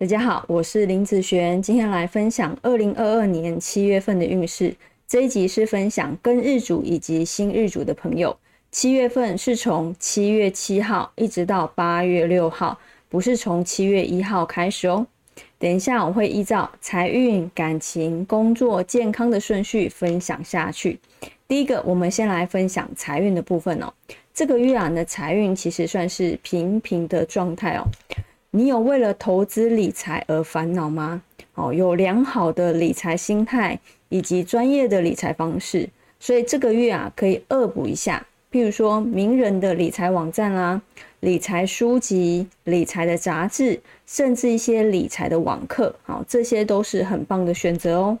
大家好，我是林子璇，今天来分享二零二二年七月份的运势。这一集是分享跟日主以及新日主的朋友，七月份是从七月七号一直到八月六号，不是从七月一号开始哦。等一下我会依照财运、感情、工作、健康的顺序分享下去。第一个，我们先来分享财运的部分哦。这个月啊，的财运其实算是平平的状态哦。你有为了投资理财而烦恼吗？哦，有良好的理财心态以及专业的理财方式，所以这个月啊可以恶补一下，譬如说名人的理财网站啦、理财书籍、理财的杂志，甚至一些理财的网课，好，这些都是很棒的选择哦。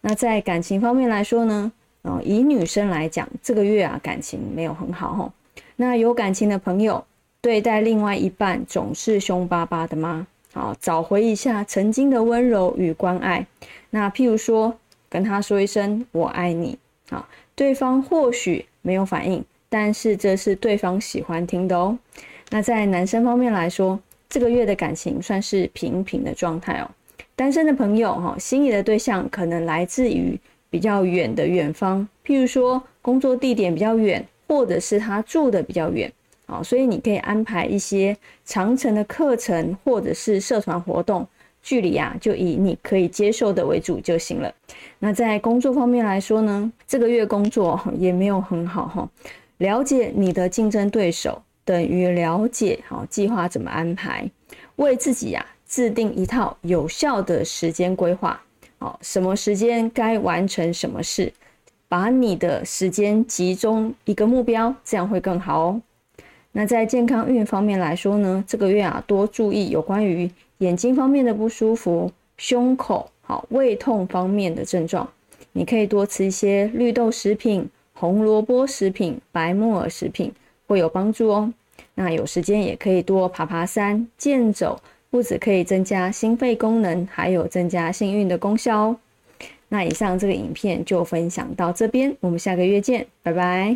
那在感情方面来说呢，哦，以女生来讲，这个月啊感情没有很好哦。那有感情的朋友。对待另外一半总是凶巴巴的吗？好，找回一下曾经的温柔与关爱。那譬如说，跟他说一声“我爱你”，好，对方或许没有反应，但是这是对方喜欢听的哦。那在男生方面来说，这个月的感情算是平平的状态哦。单身的朋友哈，心仪的对象可能来自于比较远的远方，譬如说工作地点比较远，或者是他住的比较远。好，所以你可以安排一些长程的课程或者是社团活动，距离啊就以你可以接受的为主就行了。那在工作方面来说呢，这个月工作也没有很好哈。了解你的竞争对手，等于了解好计划怎么安排，为自己呀制定一套有效的时间规划。好，什么时间该完成什么事，把你的时间集中一个目标，这样会更好哦。那在健康运方面来说呢，这个月啊多注意有关于眼睛方面的不舒服、胸口好胃痛方面的症状，你可以多吃一些绿豆食品、红萝卜食品、白木耳食品，会有帮助哦。那有时间也可以多爬爬山、健走，不止可以增加心肺功能，还有增加幸运的功效哦。那以上这个影片就分享到这边，我们下个月见，拜拜。